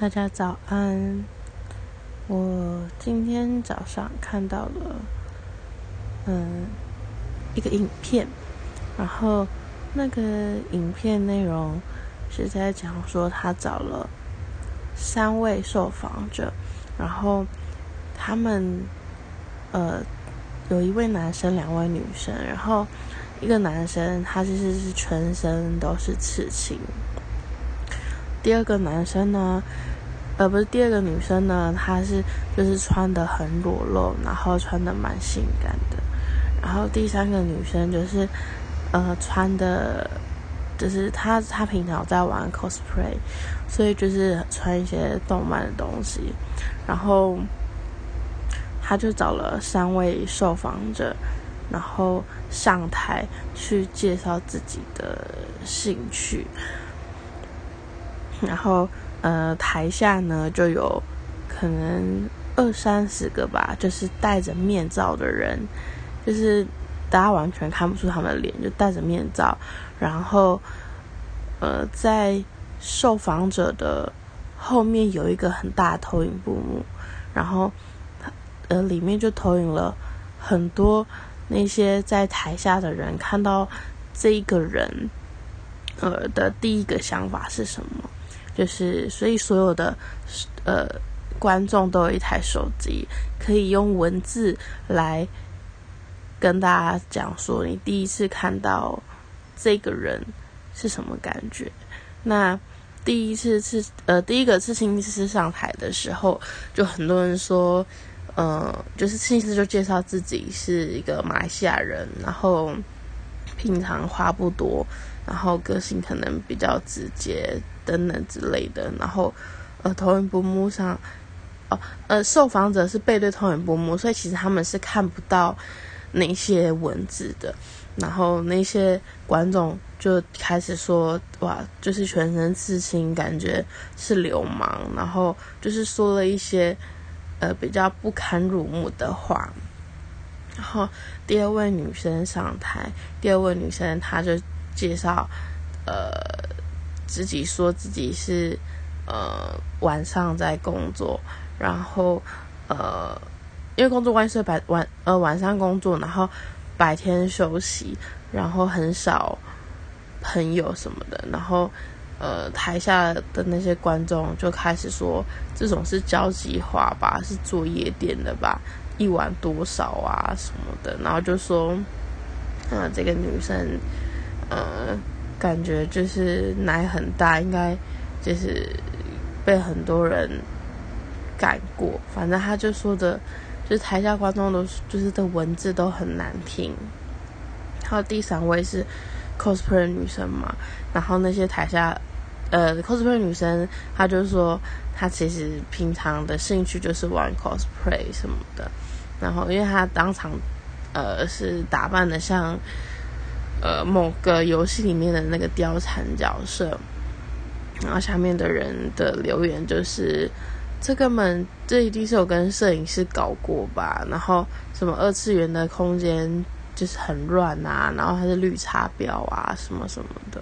大家早安。我今天早上看到了，嗯，一个影片，然后那个影片内容是在讲说他找了三位受访者，然后他们呃有一位男生，两位女生，然后一个男生他其实是全身都是刺青。第二个男生呢，呃，不是第二个女生呢，她是就是穿的很裸露，然后穿的蛮性感的。然后第三个女生就是，呃，穿的，就是她她平常在玩 cosplay，所以就是穿一些动漫的东西。然后，他就找了三位受访者，然后上台去介绍自己的兴趣。然后，呃，台下呢就有可能二三十个吧，就是戴着面罩的人，就是大家完全看不出他们的脸，就戴着面罩。然后，呃，在受访者的后面有一个很大的投影布幕，然后，呃，里面就投影了很多那些在台下的人看到这个人，呃的第一个想法是什么。就是，所以所有的呃观众都有一台手机，可以用文字来跟大家讲说，你第一次看到这个人是什么感觉。那第一次是呃第一个刺青师上台的时候，就很多人说，呃，就是刺青师就介绍自己是一个马来西亚人，然后平常话不多，然后个性可能比较直接。等等之类的，然后，呃，投影布幕上，哦，呃，受访者是背对投影布幕，所以其实他们是看不到那些文字的。然后那些观众就开始说：“哇，就是全身刺青，感觉是流氓。”然后就是说了一些呃比较不堪入目的话。然后第二位女生上台，第二位女生她就介绍，呃。自己说自己是呃晚上在工作，然后呃因为工作关系白晚呃晚上工作，然后白天休息，然后很少朋友什么的，然后呃台下的那些观众就开始说这种是交际花吧，是做夜店的吧，一晚多少啊什么的，然后就说嗯这个女生呃。感觉就是奶很大，应该就是被很多人改过。反正他就说的，就是台下观众都就是的文字都很难听。还有第三位是 cosplay 女生嘛，然后那些台下呃 cosplay 女生，她就说她其实平常的兴趣就是玩 cosplay 什么的。然后因为她当场呃是打扮的像。呃，某个游戏里面的那个貂蝉角色，然后下面的人的留言就是：这个门这一定是有跟摄影师搞过吧？然后什么二次元的空间就是很乱啊，然后还是绿茶婊啊，什么什么的。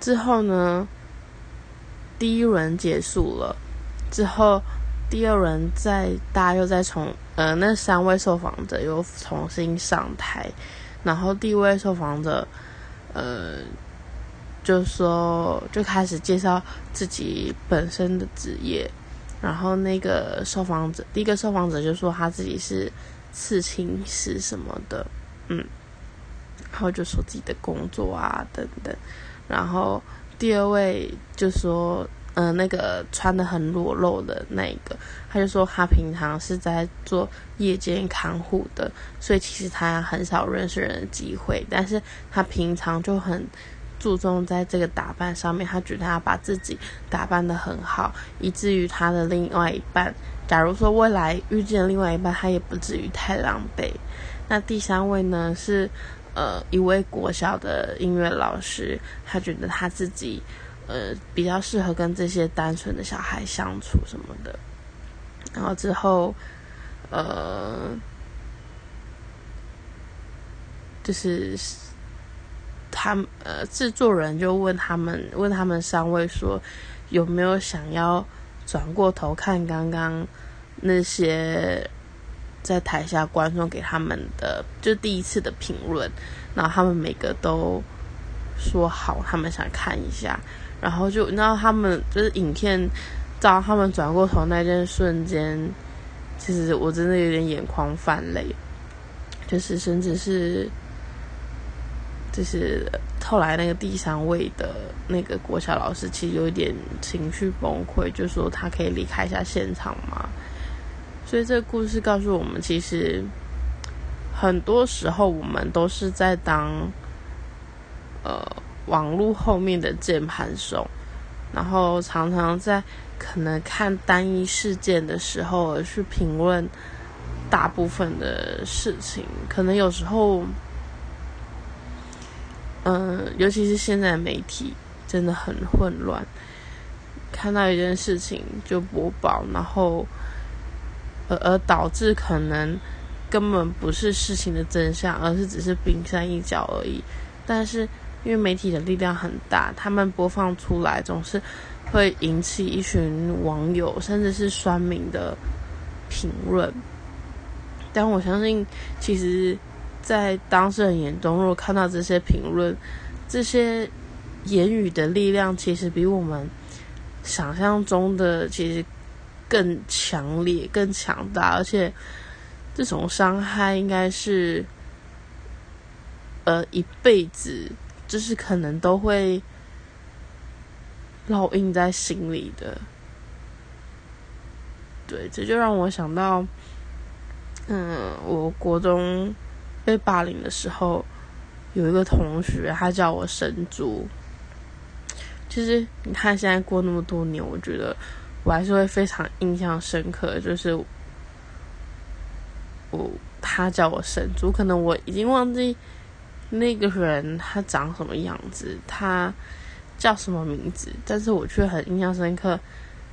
之后呢，第一轮结束了之后。第二轮再，大家又再从呃，那三位受访者又重新上台，然后第一位受访者，呃，就说就开始介绍自己本身的职业，然后那个受访者，第一个受访者就说他自己是刺青师什么的，嗯，然后就说自己的工作啊等等，然后第二位就说。嗯，那个穿的很裸露的那个，他就说他平常是在做夜间看护的，所以其实他很少认识人的机会。但是他平常就很注重在这个打扮上面，他觉得他把自己打扮的很好，以至于他的另外一半，假如说未来遇见另外一半，他也不至于太狼狈。那第三位呢，是呃一位国小的音乐老师，他觉得他自己。呃，比较适合跟这些单纯的小孩相处什么的。然后之后，呃，就是他们呃制作人就问他们问他们三位说有没有想要转过头看刚刚那些在台下观众给他们的就第一次的评论，然后他们每个都说好，他们想看一下，然后就你知道他们就是影片照他们转过头那件瞬间，其实我真的有点眼眶泛泪，就是甚至是。就是后来那个第三位的那个国小老师，其实有一点情绪崩溃，就说他可以离开一下现场嘛。所以这个故事告诉我们，其实很多时候我们都是在当呃网络后面的键盘手，然后常常在可能看单一事件的时候而去评论大部分的事情，可能有时候。嗯，尤其是现在媒体真的很混乱，看到一件事情就播报，然后，而而导致可能根本不是事情的真相，而是只是冰山一角而已。但是因为媒体的力量很大，他们播放出来总是会引起一群网友甚至是酸民的评论。但我相信，其实。在当事人眼中，如果看到这些评论，这些言语的力量，其实比我们想象中的其实更强烈、更强大，而且这种伤害应该是呃一辈子，就是可能都会烙印在心里的。对，这就让我想到，嗯，我国中。被霸凌的时候，有一个同学，他叫我神猪。其实你看，现在过那么多年，我觉得我还是会非常印象深刻。就是我他叫我神猪，可能我已经忘记那个人他长什么样子，他叫什么名字，但是我却很印象深刻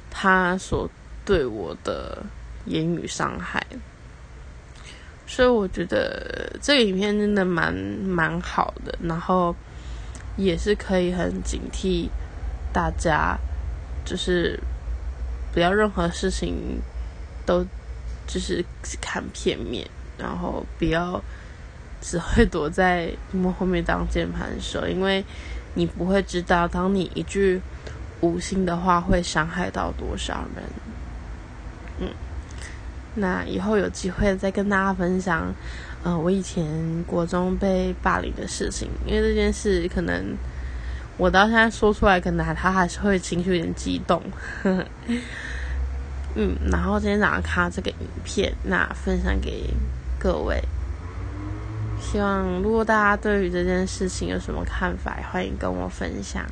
他所对我的言语伤害。所以我觉得这个影片真的蛮蛮好的，然后也是可以很警惕大家，就是不要任何事情都就是看片面，然后不要只会躲在幕后面当键盘手，因为你不会知道，当你一句无心的话会伤害到多少人，嗯。那以后有机会再跟大家分享，呃，我以前国中被霸凌的事情，因为这件事可能我到现在说出来，可能他还是会情绪有点激动。嗯，然后今天早上看这个影片，那分享给各位，希望如果大家对于这件事情有什么看法，欢迎跟我分享。